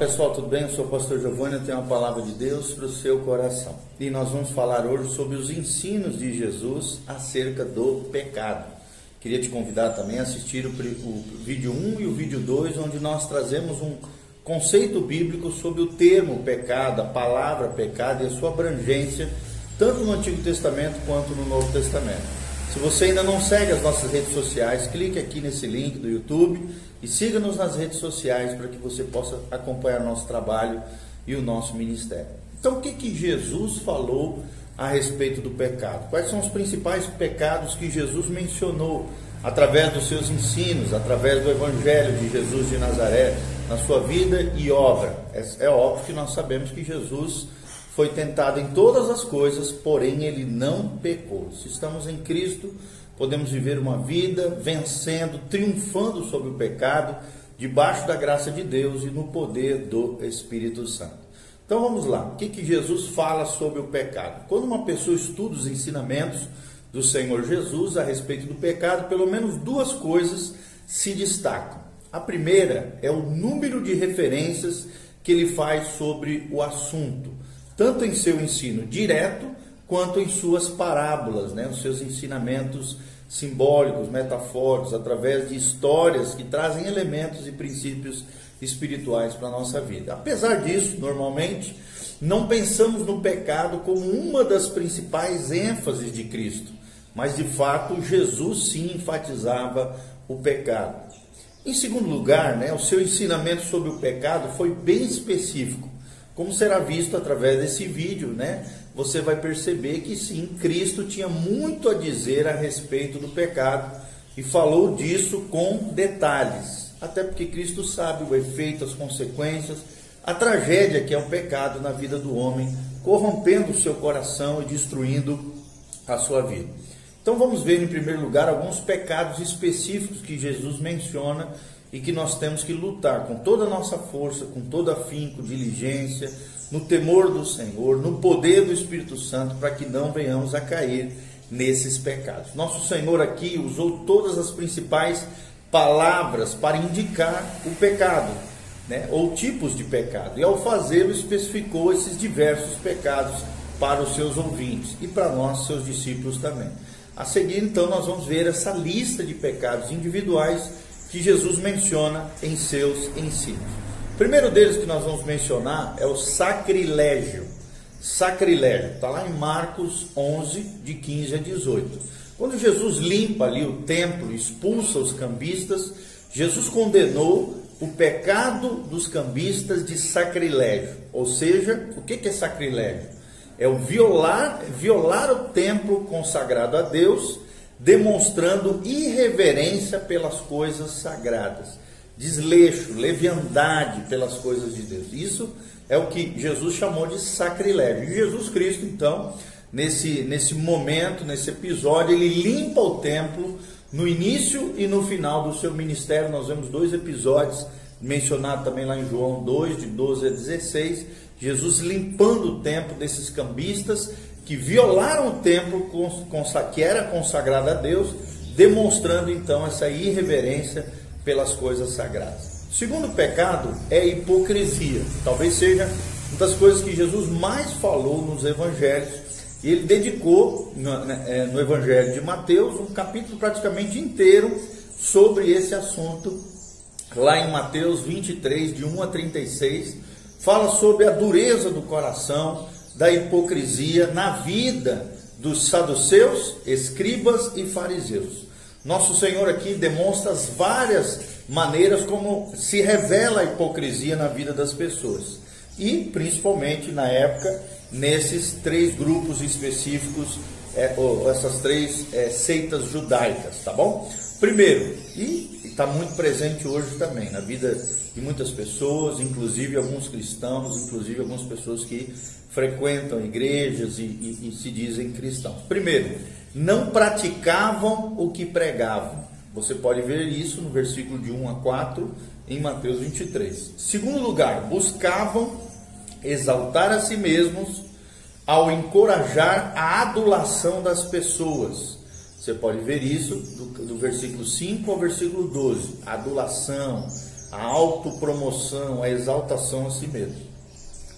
pessoal, tudo bem? Eu sou o pastor Giovanni, eu tenho uma palavra de Deus para o seu coração. E nós vamos falar hoje sobre os ensinos de Jesus acerca do pecado. Queria te convidar também a assistir o, o vídeo 1 e o vídeo 2, onde nós trazemos um conceito bíblico sobre o termo pecado, a palavra pecado e a sua abrangência, tanto no Antigo Testamento quanto no Novo Testamento. Se você ainda não segue as nossas redes sociais, clique aqui nesse link do YouTube e siga-nos nas redes sociais para que você possa acompanhar nosso trabalho e o nosso ministério. Então, o que, que Jesus falou a respeito do pecado? Quais são os principais pecados que Jesus mencionou através dos seus ensinos, através do Evangelho de Jesus de Nazaré, na sua vida e obra? É, é óbvio que nós sabemos que Jesus foi tentado em todas as coisas, porém ele não pecou. Se estamos em Cristo, podemos viver uma vida vencendo, triunfando sobre o pecado, debaixo da graça de Deus e no poder do Espírito Santo. Então vamos lá, o que, que Jesus fala sobre o pecado? Quando uma pessoa estuda os ensinamentos do Senhor Jesus a respeito do pecado, pelo menos duas coisas se destacam. A primeira é o número de referências que ele faz sobre o assunto tanto em seu ensino direto quanto em suas parábolas, né, os seus ensinamentos simbólicos, metafóricos, através de histórias que trazem elementos e princípios espirituais para a nossa vida. Apesar disso, normalmente, não pensamos no pecado como uma das principais ênfases de Cristo, mas de fato Jesus sim enfatizava o pecado. Em segundo lugar, né, o seu ensinamento sobre o pecado foi bem específico como será visto através desse vídeo, né? Você vai perceber que sim, Cristo tinha muito a dizer a respeito do pecado e falou disso com detalhes. Até porque Cristo sabe o efeito, as consequências, a tragédia que é o pecado na vida do homem, corrompendo o seu coração e destruindo a sua vida. Então vamos ver em primeiro lugar alguns pecados específicos que Jesus menciona e que nós temos que lutar com toda a nossa força, com todo afinco, diligência, no temor do Senhor, no poder do Espírito Santo, para que não venhamos a cair nesses pecados. Nosso Senhor aqui usou todas as principais palavras para indicar o pecado, né, ou tipos de pecado, e ao fazê-lo especificou esses diversos pecados para os seus ouvintes e para nós, seus discípulos também. A seguir, então, nós vamos ver essa lista de pecados individuais que Jesus menciona em seus ensinos. O primeiro deles que nós vamos mencionar é o sacrilégio. Sacrilégio, está lá em Marcos 11, de 15 a 18. Quando Jesus limpa ali o templo, expulsa os cambistas, Jesus condenou o pecado dos cambistas de sacrilégio. Ou seja, o que é sacrilégio? É o violar, violar o templo consagrado a Deus demonstrando irreverência pelas coisas sagradas, desleixo, leviandade pelas coisas de Deus. Isso é o que Jesus chamou de sacrilégio. E Jesus Cristo, então, nesse, nesse momento, nesse episódio, ele limpa o templo no início e no final do seu ministério. Nós vemos dois episódios mencionados também lá em João 2, de 12 a 16. Jesus limpando o templo desses cambistas que violaram o templo que era consagrado a Deus, demonstrando então essa irreverência pelas coisas sagradas. Segundo pecado é a hipocrisia. Talvez seja uma das coisas que Jesus mais falou nos evangelhos. E ele dedicou no, né, é, no evangelho de Mateus um capítulo praticamente inteiro sobre esse assunto. Lá em Mateus 23, de 1 a 36, fala sobre a dureza do coração, da hipocrisia na vida dos saduceus, escribas e fariseus. Nosso Senhor aqui demonstra as várias maneiras como se revela a hipocrisia na vida das pessoas. E, principalmente na época, nesses três grupos específicos, é, essas três é, seitas judaicas, tá bom? Primeiro, e está muito presente hoje também na vida de muitas pessoas, inclusive alguns cristãos, inclusive algumas pessoas que frequentam igrejas e, e, e se dizem cristãos. Primeiro, não praticavam o que pregavam. Você pode ver isso no versículo de 1 a 4 em Mateus 23. Segundo lugar, buscavam exaltar a si mesmos ao encorajar a adulação das pessoas. Você pode ver isso do, do versículo 5 ao versículo 12. Adulação, a autopromoção, a exaltação a si mesmo.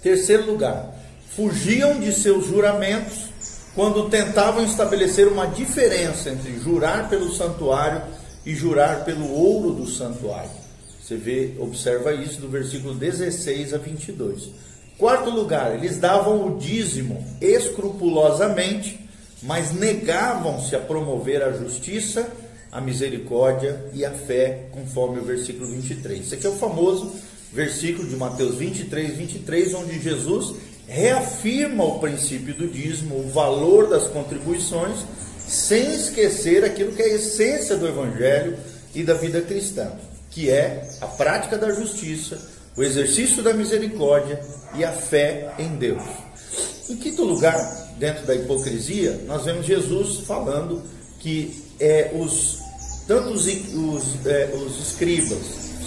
Terceiro lugar, fugiam de seus juramentos quando tentavam estabelecer uma diferença entre jurar pelo santuário e jurar pelo ouro do santuário. Você vê, observa isso do versículo 16 a 22. Quarto lugar, eles davam o dízimo escrupulosamente, mas negavam-se a promover a justiça, a misericórdia e a fé, conforme o versículo 23. Esse aqui é o famoso versículo de Mateus 23, 23, onde Jesus reafirma o princípio do dízimo, o valor das contribuições, sem esquecer aquilo que é a essência do evangelho e da vida cristã, que é a prática da justiça, o exercício da misericórdia e a fé em Deus. Em quinto lugar, dentro da hipocrisia, nós vemos Jesus falando que é, os, tanto os, os, é, os escribas,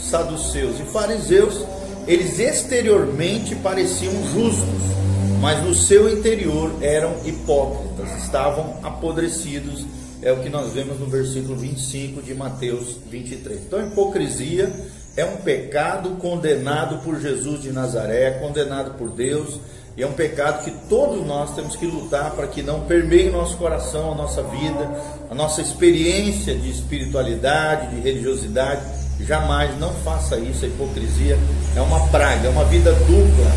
saduceus e fariseus, eles exteriormente pareciam justos, mas no seu interior eram hipócritas, estavam apodrecidos, é o que nós vemos no versículo 25 de Mateus 23. Então, a hipocrisia é um pecado condenado por Jesus de Nazaré, condenado por Deus, e é um pecado que todos nós temos que lutar para que não permeie o nosso coração, a nossa vida, a nossa experiência de espiritualidade, de religiosidade. Jamais não faça isso, a hipocrisia é uma praga, é uma vida dupla,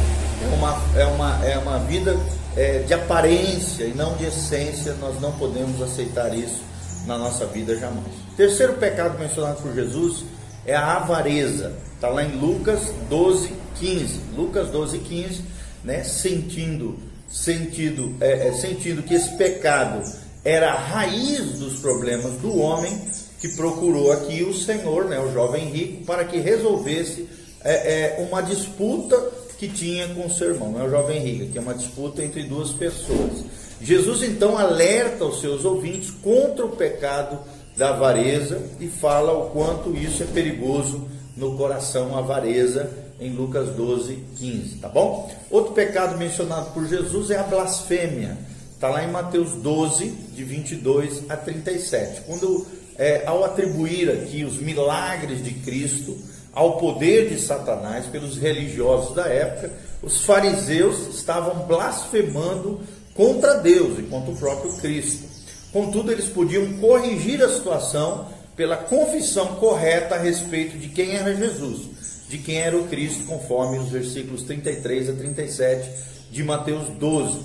é uma, é uma, é uma vida é, de aparência e não de essência. Nós não podemos aceitar isso na nossa vida jamais. Terceiro pecado mencionado por Jesus é a avareza. Está lá em Lucas 12, 15. Lucas 12, 15, né? Sentindo, sentindo, é, é, sentindo que esse pecado era a raiz dos problemas do homem, que procurou aqui o Senhor, né, o jovem rico, para que resolvesse é, é, uma disputa que tinha com seu irmão, não é o jovem rico, que é uma disputa entre duas pessoas. Jesus então alerta os seus ouvintes contra o pecado da avareza e fala o quanto isso é perigoso no coração, a avareza, em Lucas 12, 15, tá bom? Outro pecado mencionado por Jesus é a blasfêmia, está lá em Mateus 12, de 22 a 37. Quando, é, ao atribuir aqui os milagres de Cristo ao poder de Satanás pelos religiosos da época, os fariseus estavam blasfemando contra Deus e contra o próprio Cristo. Contudo, eles podiam corrigir a situação pela confissão correta a respeito de quem era Jesus, de quem era o Cristo, conforme os versículos 33 a 37 de Mateus 12.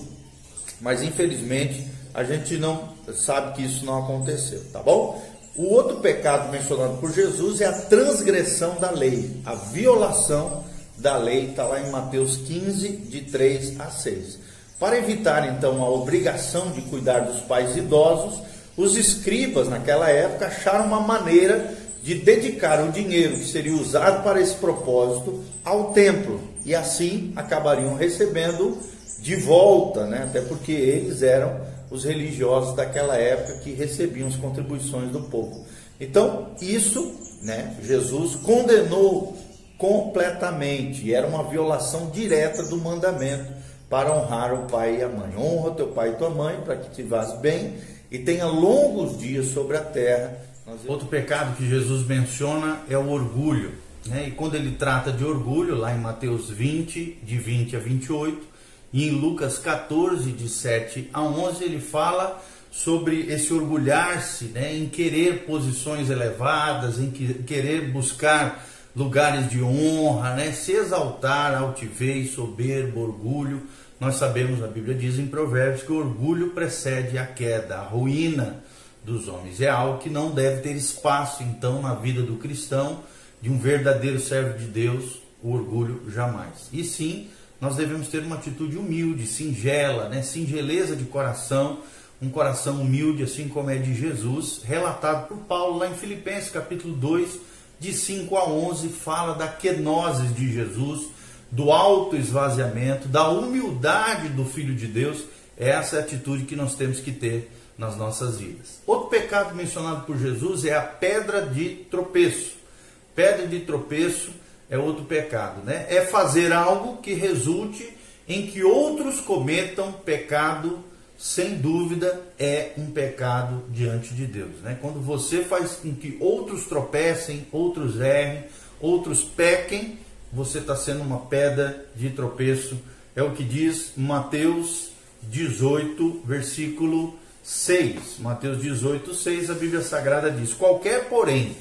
Mas infelizmente a gente não sabe que isso não aconteceu, tá bom? O outro pecado mencionado por Jesus é a transgressão da lei, a violação da lei, está lá em Mateus 15, de 3 a 6. Para evitar então a obrigação de cuidar dos pais idosos, os escribas naquela época acharam uma maneira de dedicar o dinheiro que seria usado para esse propósito ao templo e assim acabariam recebendo de volta, né? até porque eles eram os religiosos daquela época que recebiam as contribuições do povo. Então, isso, né, Jesus condenou completamente, e era uma violação direta do mandamento para honrar o pai e a mãe. Honra teu pai e tua mãe para que te vás bem e tenha longos dias sobre a terra. Outro pecado que Jesus menciona é o orgulho. Né? E quando ele trata de orgulho, lá em Mateus 20, de 20 a 28, e em Lucas 14, de 7 a 11, ele fala sobre esse orgulhar-se né? em querer posições elevadas, em querer buscar lugares de honra, né? se exaltar, altivez, soberbo, orgulho nós sabemos, a Bíblia diz em Provérbios, que o orgulho precede a queda, a ruína dos homens. É algo que não deve ter espaço, então, na vida do cristão, de um verdadeiro servo de Deus, o orgulho jamais. E sim, nós devemos ter uma atitude humilde, singela, né? singeleza de coração, um coração humilde, assim como é de Jesus, relatado por Paulo lá em Filipenses capítulo 2, de 5 a 11, fala da kenosis de Jesus, do alto esvaziamento, da humildade do Filho de Deus, essa é a atitude que nós temos que ter nas nossas vidas. Outro pecado mencionado por Jesus é a pedra de tropeço. Pedra de tropeço é outro pecado, né? É fazer algo que resulte em que outros cometam pecado, sem dúvida é um pecado diante de Deus, né? Quando você faz com que outros tropecem, outros errem, outros pequem, você está sendo uma pedra de tropeço. É o que diz Mateus 18, versículo 6. Mateus 18, 6, a Bíblia Sagrada diz: Qualquer, porém,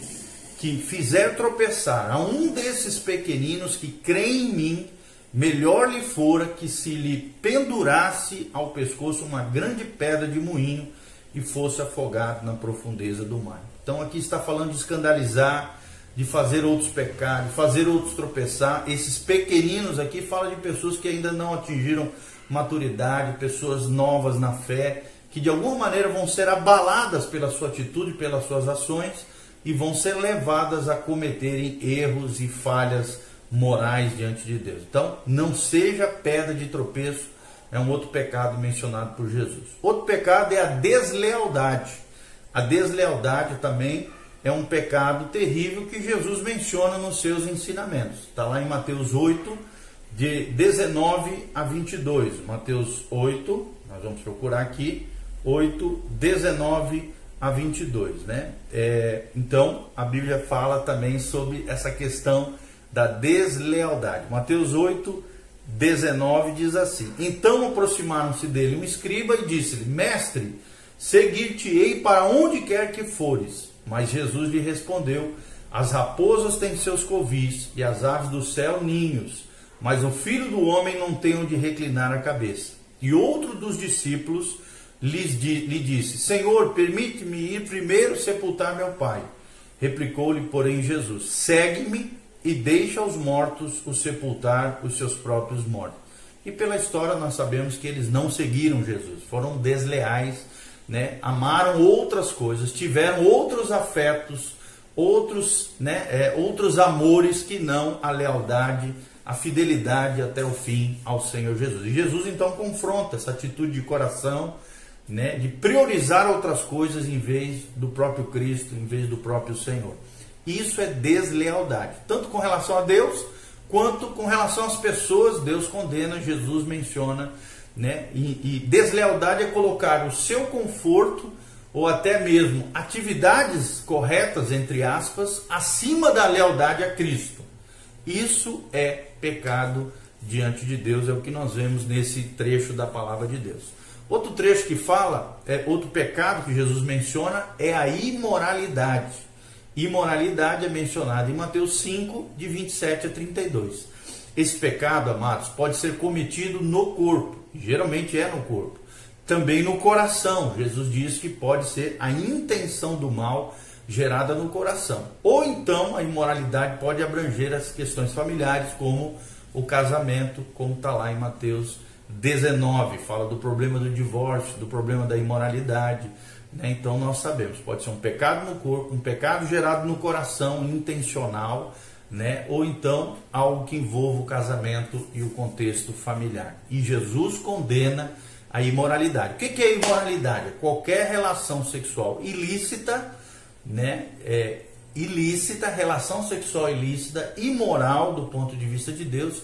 que fizer tropeçar a um desses pequeninos que creem em mim, melhor lhe fora que se lhe pendurasse ao pescoço uma grande pedra de moinho e fosse afogado na profundeza do mar. Então aqui está falando de escandalizar, de fazer outros pecar, de fazer outros tropeçar. Esses pequeninos aqui fala de pessoas que ainda não atingiram maturidade, pessoas novas na fé, que de alguma maneira vão ser abaladas pela sua atitude, pelas suas ações e vão ser levadas a cometerem erros e falhas morais diante de Deus. Então, não seja pedra de tropeço, é um outro pecado mencionado por Jesus. Outro pecado é a deslealdade. A deslealdade também é um pecado terrível que Jesus menciona nos seus ensinamentos. Está lá em Mateus 8, de 19 a 22. Mateus 8, nós vamos procurar aqui, 8, 19 a 22, né? É, então, a Bíblia fala também sobre essa questão da deslealdade. Mateus 8, 19 diz assim: Então aproximaram-se dele um escriba e disse-lhe: Mestre, seguir-te-ei para onde quer que fores. Mas Jesus lhe respondeu: As raposas têm seus covis e as aves do céu ninhos, mas o filho do homem não tem onde reclinar a cabeça. E outro dos discípulos lhe disse: Senhor, permite-me ir primeiro sepultar meu pai. Replicou-lhe, porém, Jesus: Segue-me e deixa os mortos o sepultar os seus próprios mortos. E pela história nós sabemos que eles não seguiram Jesus, foram desleais, né? amaram outras coisas, tiveram outros afetos, outros, né? É, outros amores que não a lealdade, a fidelidade até o fim ao Senhor Jesus. E Jesus então confronta essa atitude de coração, né? de priorizar outras coisas em vez do próprio Cristo, em vez do próprio Senhor. Isso é deslealdade, tanto com relação a Deus quanto com relação às pessoas. Deus condena, Jesus menciona, né? E, e deslealdade é colocar o seu conforto ou até mesmo atividades corretas, entre aspas, acima da lealdade a Cristo. Isso é pecado diante de Deus, é o que nós vemos nesse trecho da palavra de Deus. Outro trecho que fala, é outro pecado que Jesus menciona é a imoralidade. Imoralidade é mencionada em Mateus 5, de 27 a 32. Esse pecado, amados, pode ser cometido no corpo, geralmente é no corpo. Também no coração. Jesus diz que pode ser a intenção do mal gerada no coração. Ou então a imoralidade pode abranger as questões familiares, como o casamento, como está lá em Mateus 19, fala do problema do divórcio, do problema da imoralidade né? Então nós sabemos, pode ser um pecado no corpo, um pecado gerado no coração, intencional, né? ou então algo que envolva o casamento e o contexto familiar. E Jesus condena a imoralidade. O que é imoralidade? Qualquer relação sexual ilícita, né? É, ilícita, relação sexual ilícita, imoral do ponto de vista de Deus,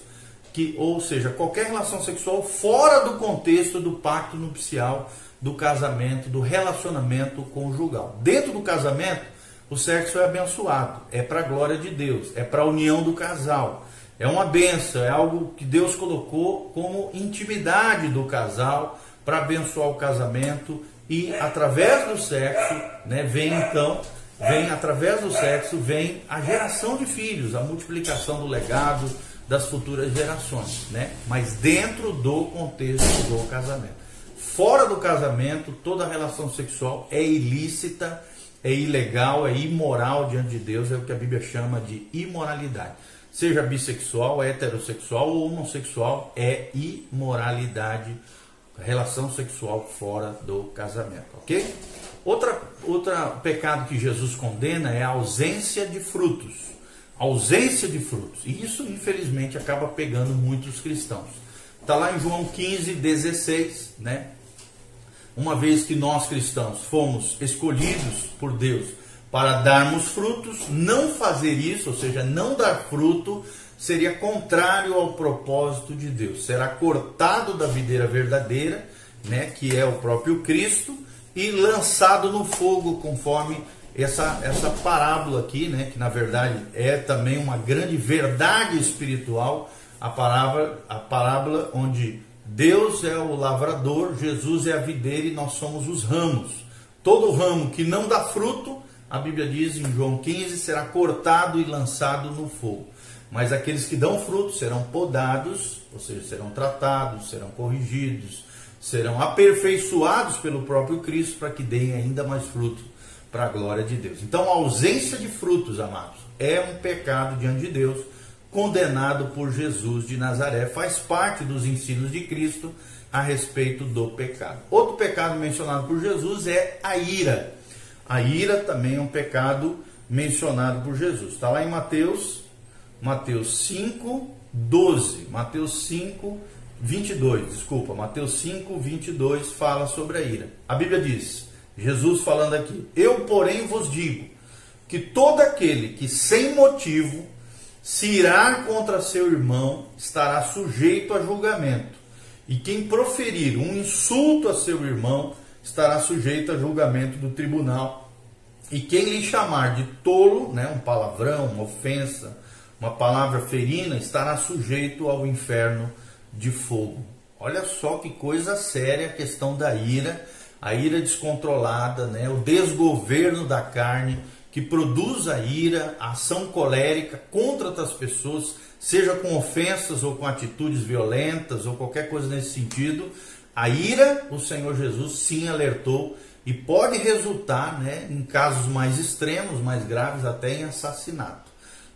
que, ou seja, qualquer relação sexual fora do contexto do pacto nupcial do casamento, do relacionamento conjugal. Dentro do casamento, o sexo é abençoado, é para a glória de Deus, é para a união do casal. É uma benção, é algo que Deus colocou como intimidade do casal para abençoar o casamento e através do sexo, né, vem então, vem através do sexo vem a geração de filhos, a multiplicação do legado das futuras gerações, né? Mas dentro do contexto do casamento. Fora do casamento, toda relação sexual é ilícita, é ilegal, é imoral diante de Deus, é o que a Bíblia chama de imoralidade. Seja bissexual, heterossexual ou homossexual, é imoralidade, relação sexual fora do casamento, ok? Outra, outra pecado que Jesus condena é a ausência de frutos. Ausência de frutos. E isso, infelizmente, acaba pegando muitos cristãos. Está lá em João 15, 16, né? uma vez que nós cristãos fomos escolhidos por Deus para darmos frutos, não fazer isso, ou seja, não dar fruto, seria contrário ao propósito de Deus. Será cortado da videira verdadeira, né, que é o próprio Cristo, e lançado no fogo, conforme essa, essa parábola aqui, né, que na verdade é também uma grande verdade espiritual, a parábola, a parábola onde Deus é o lavrador, Jesus é a videira e nós somos os ramos. Todo ramo que não dá fruto, a Bíblia diz em João 15, será cortado e lançado no fogo. Mas aqueles que dão fruto serão podados, ou seja, serão tratados, serão corrigidos, serão aperfeiçoados pelo próprio Cristo para que deem ainda mais fruto para a glória de Deus. Então, a ausência de frutos, amados, é um pecado diante de Deus, condenado por Jesus de Nazaré, faz parte dos ensinos de Cristo a respeito do pecado. Outro pecado mencionado por Jesus é a ira. A ira também é um pecado mencionado por Jesus. Está lá em Mateus, Mateus 5, 12. Mateus 5, 22. Desculpa, Mateus 5, 22 fala sobre a ira. A Bíblia diz: Jesus falando aqui: Eu, porém, vos digo que todo aquele que sem motivo se irá contra seu irmão estará sujeito a julgamento. E quem proferir um insulto a seu irmão estará sujeito a julgamento do tribunal. E quem lhe chamar de tolo, né, um palavrão, uma ofensa, uma palavra ferina, estará sujeito ao inferno de fogo. Olha só que coisa séria a questão da ira a ira descontrolada, né, o desgoverno da carne que produz a ira, a ação colérica contra outras pessoas, seja com ofensas ou com atitudes violentas ou qualquer coisa nesse sentido. A ira, o Senhor Jesus sim alertou e pode resultar, né, em casos mais extremos, mais graves, até em assassinato.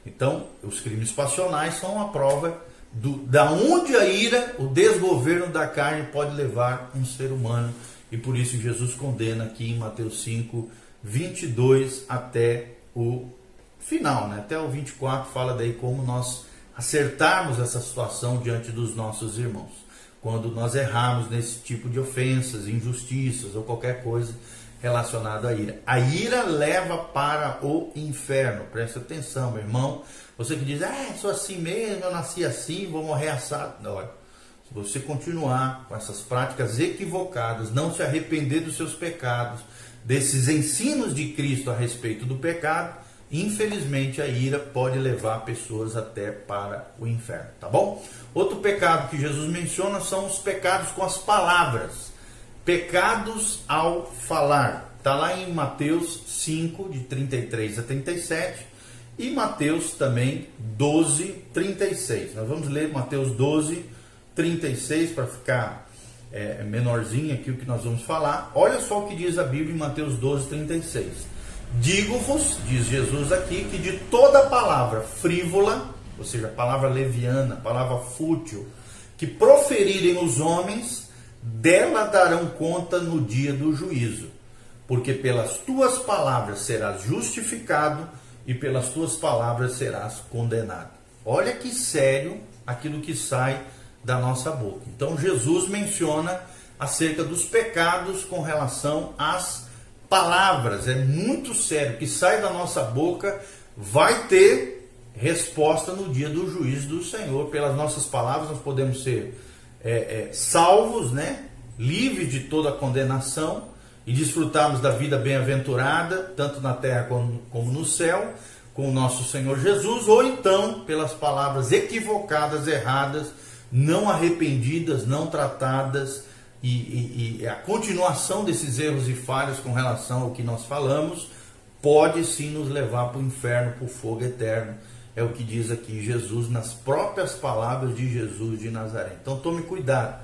Então, os crimes passionais são uma prova do, da onde a ira, o desgoverno da carne pode levar um ser humano e por isso Jesus condena aqui em Mateus 5, 22 até o final, né? até o 24 fala daí como nós acertarmos essa situação diante dos nossos irmãos. Quando nós errarmos nesse tipo de ofensas, injustiças ou qualquer coisa relacionada à ira. A ira leva para o inferno. Presta atenção, meu irmão. Você que diz, ah, sou assim mesmo, eu nasci assim, vou morrer assado. Não, olha você continuar com essas práticas equivocadas, não se arrepender dos seus pecados, desses ensinos de Cristo a respeito do pecado, infelizmente a ira pode levar pessoas até para o inferno, tá bom? Outro pecado que Jesus menciona são os pecados com as palavras. Pecados ao falar. Está lá em Mateus 5, de 33 a 37, e Mateus também 12, 36. Nós vamos ler Mateus 12, 36, para ficar é, menorzinho aqui o que nós vamos falar. Olha só o que diz a Bíblia em Mateus 12, 36. Digo-vos, diz Jesus aqui, que de toda palavra frívola, ou seja, palavra leviana, palavra fútil, que proferirem os homens, dela darão conta no dia do juízo. Porque pelas tuas palavras serás justificado e pelas tuas palavras serás condenado. Olha que sério aquilo que sai da nossa boca. Então Jesus menciona acerca dos pecados com relação às palavras. É muito sério que sai da nossa boca vai ter resposta no dia do juízo do Senhor. Pelas nossas palavras nós podemos ser é, é, salvos, né? livres de toda condenação e desfrutarmos da vida bem-aventurada, tanto na terra como, no céu, com o nosso Senhor Jesus, ou então pelas palavras equivocadas, erradas, não arrependidas, não tratadas, e, e, e, a continuação desses erros e falhas com relação ao que nós falamos, pode sim nos levar para o inferno, para o fogo eterno. É o que diz aqui Jesus, nas próprias palavras de Jesus de Nazaré. Então tome cuidado.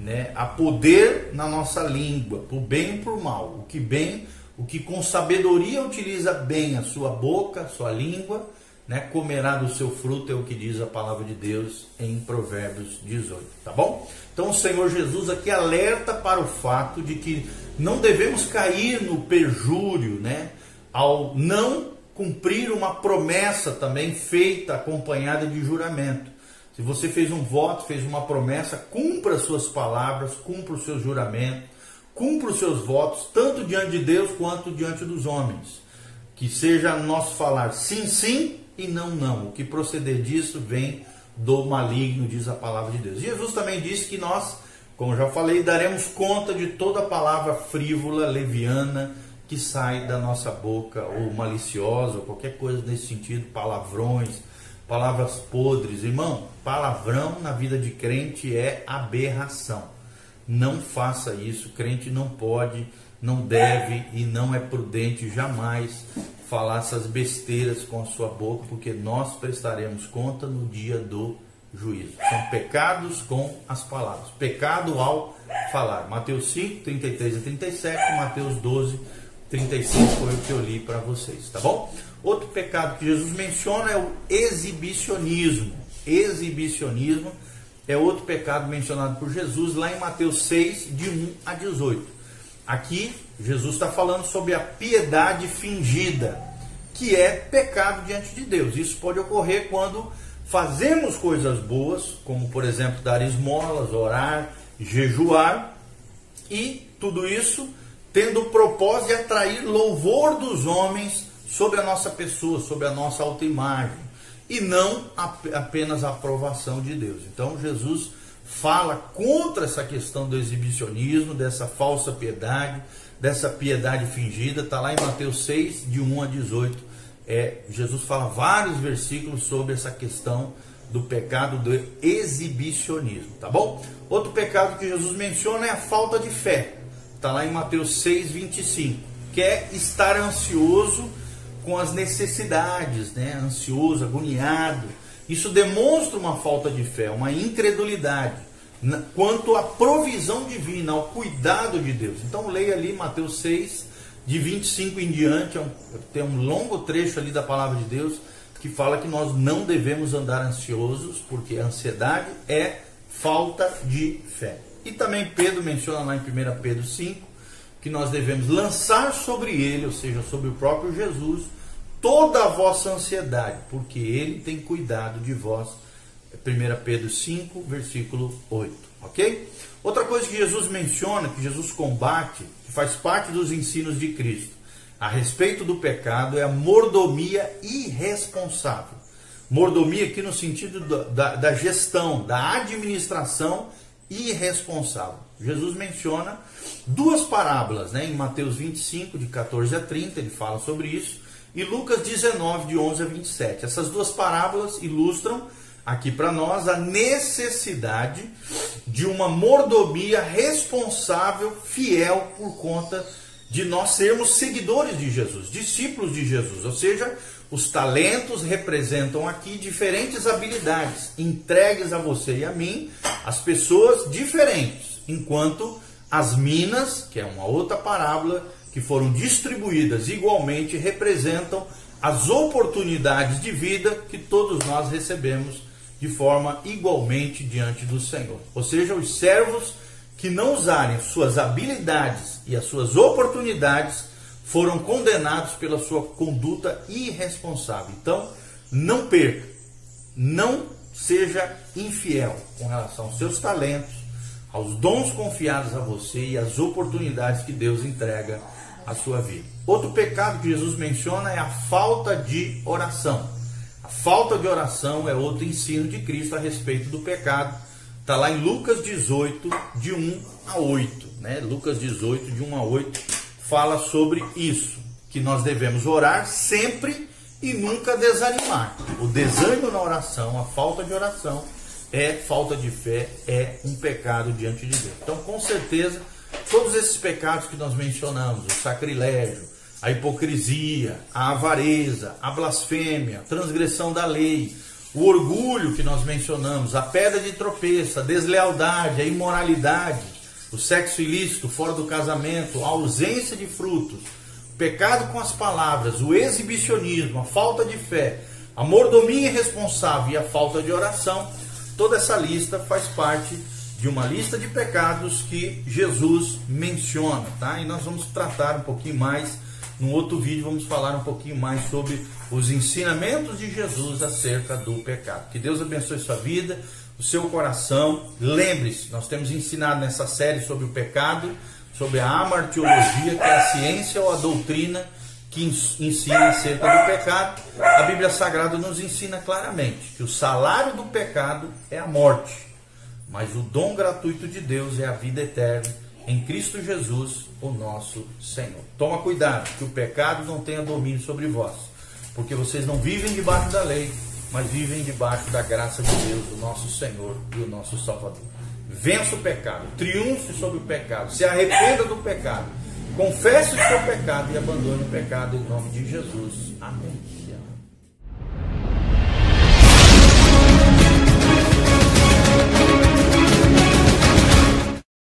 Né? Há poder na nossa língua, por bem e por mal. O que bem, o que com sabedoria utiliza bem a sua boca, a sua língua, né, comerá do seu fruto, é o que diz a palavra de Deus em Provérbios 18, tá bom? Então o Senhor Jesus aqui alerta para o fato de que não devemos cair no perjúrio, né, ao não cumprir uma promessa também feita acompanhada de juramento. Se você fez um voto, fez uma promessa, cumpra suas palavras, cumpra os seus juramentos, cumpra os seus votos, tanto diante de Deus quanto diante dos homens. Que seja nosso falar sim, sim e não, não. O que proceder disso vem do maligno, diz a palavra de Deus. Jesus também disse que nós, como já falei, daremos conta de toda palavra frívola, leviana que sai da nossa boca, ou maliciosa, ou qualquer coisa nesse sentido, palavrões, palavras podres. Irmão, palavrão na vida de crente é aberração. Não faça isso, crente não pode, não deve e não é prudente jamais falar essas besteiras com a sua boca, porque nós prestaremos conta no dia do juízo. São pecados com as palavras. Pecado ao falar. Mateus 5, 33 a 37, Mateus 12, 35 foi o que eu li para vocês, tá bom? Outro pecado que Jesus menciona é o exibicionismo. Exibicionismo é outro pecado mencionado por Jesus lá em Mateus 6, de 1 a 18. Aqui, Jesus está falando sobre a piedade fingida, que é pecado diante de Deus. Isso pode ocorrer quando fazemos coisas boas, como por exemplo dar esmolas, orar, jejuar, e tudo isso tendo o propósito de atrair louvor dos homens sobre a nossa pessoa, sobre a nossa autoimagem, e não apenas a aprovação de Deus. Então Jesus fala contra essa questão do exibicionismo, dessa falsa piedade, dessa piedade fingida, está lá em Mateus 6, de 1 a 18 é, Jesus fala vários versículos sobre essa questão do pecado do exibicionismo, tá bom? Outro pecado que Jesus menciona é a falta de fé. Está lá em Mateus 6, 25, que é estar ansioso com as necessidades, né? Ansioso, agoniado. Isso demonstra uma falta de fé, uma incredulidade quanto à provisão divina, ao cuidado de Deus. Então leia ali Mateus 6, de 25 em diante, é tem um longo trecho ali da palavra de Deus que fala que nós não devemos andar ansiosos, porque a ansiedade é falta de fé. E também Pedro menciona lá em 1 Pedro 5 que nós devemos lançar sobre ele, ou seja, sobre o próprio Jesus, toda a vossa ansiedade, porque ele tem cuidado de vós. 1 Pedro 5, versículo 8, ok? Outra coisa que Jesus menciona, que Jesus combate, que faz parte dos ensinos de Cristo a respeito do pecado, é a mordomia irresponsável. Mordomia aqui no sentido da, da, da gestão, da administração irresponsável. Jesus menciona duas parábolas, né? em Mateus 25, de 14 a 30, ele fala sobre isso, e Lucas 19, de 11 a 27. Essas duas parábolas ilustram aqui para nós a necessidade de uma mordomia responsável, fiel, por conta de nós sermos seguidores de Jesus, discípulos de Jesus. Ou seja, os talentos representam aqui diferentes habilidades entregues a você e a mim, as pessoas diferentes, enquanto as minas, que é uma outra parábola, que foram distribuídas igualmente, representam as oportunidades de vida que todos nós recebemos de forma igualmente diante do Senhor. Ou seja, os servos que não usarem suas habilidades e as suas oportunidades foram condenados pela sua conduta irresponsável. Então, não perca, não seja infiel com relação aos seus talentos, aos dons confiados a você e às oportunidades que Deus entrega à sua vida. Outro pecado que Jesus menciona é a falta de oração. A falta de oração é outro ensino de Cristo a respeito do pecado. Está lá em Lucas 18, de 1 a 8. Né? Lucas 18, de 1 a 8, fala sobre isso. Que nós devemos orar sempre e nunca desanimar. O desânimo na oração, a falta de oração, é falta de fé, é um pecado diante de Deus. Então, com certeza, todos esses pecados que nós mencionamos, o sacrilégio, a hipocrisia, a avareza, a blasfêmia, a transgressão da lei, o orgulho que nós mencionamos, a pedra de tropeço, a deslealdade, a imoralidade, o sexo ilícito fora do casamento, a ausência de frutos, o pecado com as palavras, o exibicionismo, a falta de fé, a mordomia irresponsável e a falta de oração, toda essa lista faz parte de uma lista de pecados que Jesus menciona, tá? E nós vamos tratar um pouquinho mais num outro vídeo vamos falar um pouquinho mais sobre os ensinamentos de Jesus acerca do pecado. Que Deus abençoe sua vida, o seu coração. Lembre-se, nós temos ensinado nessa série sobre o pecado, sobre a amartiologia, que é a ciência ou a doutrina que ensina acerca do pecado. A Bíblia Sagrada nos ensina claramente que o salário do pecado é a morte, mas o dom gratuito de Deus é a vida eterna em Cristo Jesus, o nosso Senhor. Toma cuidado que o pecado não tenha domínio sobre vós, porque vocês não vivem debaixo da lei, mas vivem debaixo da graça de Deus, o nosso Senhor e o nosso Salvador. Vença o pecado, triunfe sobre o pecado, se arrependa do pecado, confesse o seu pecado e abandone o pecado em nome de Jesus. Amém.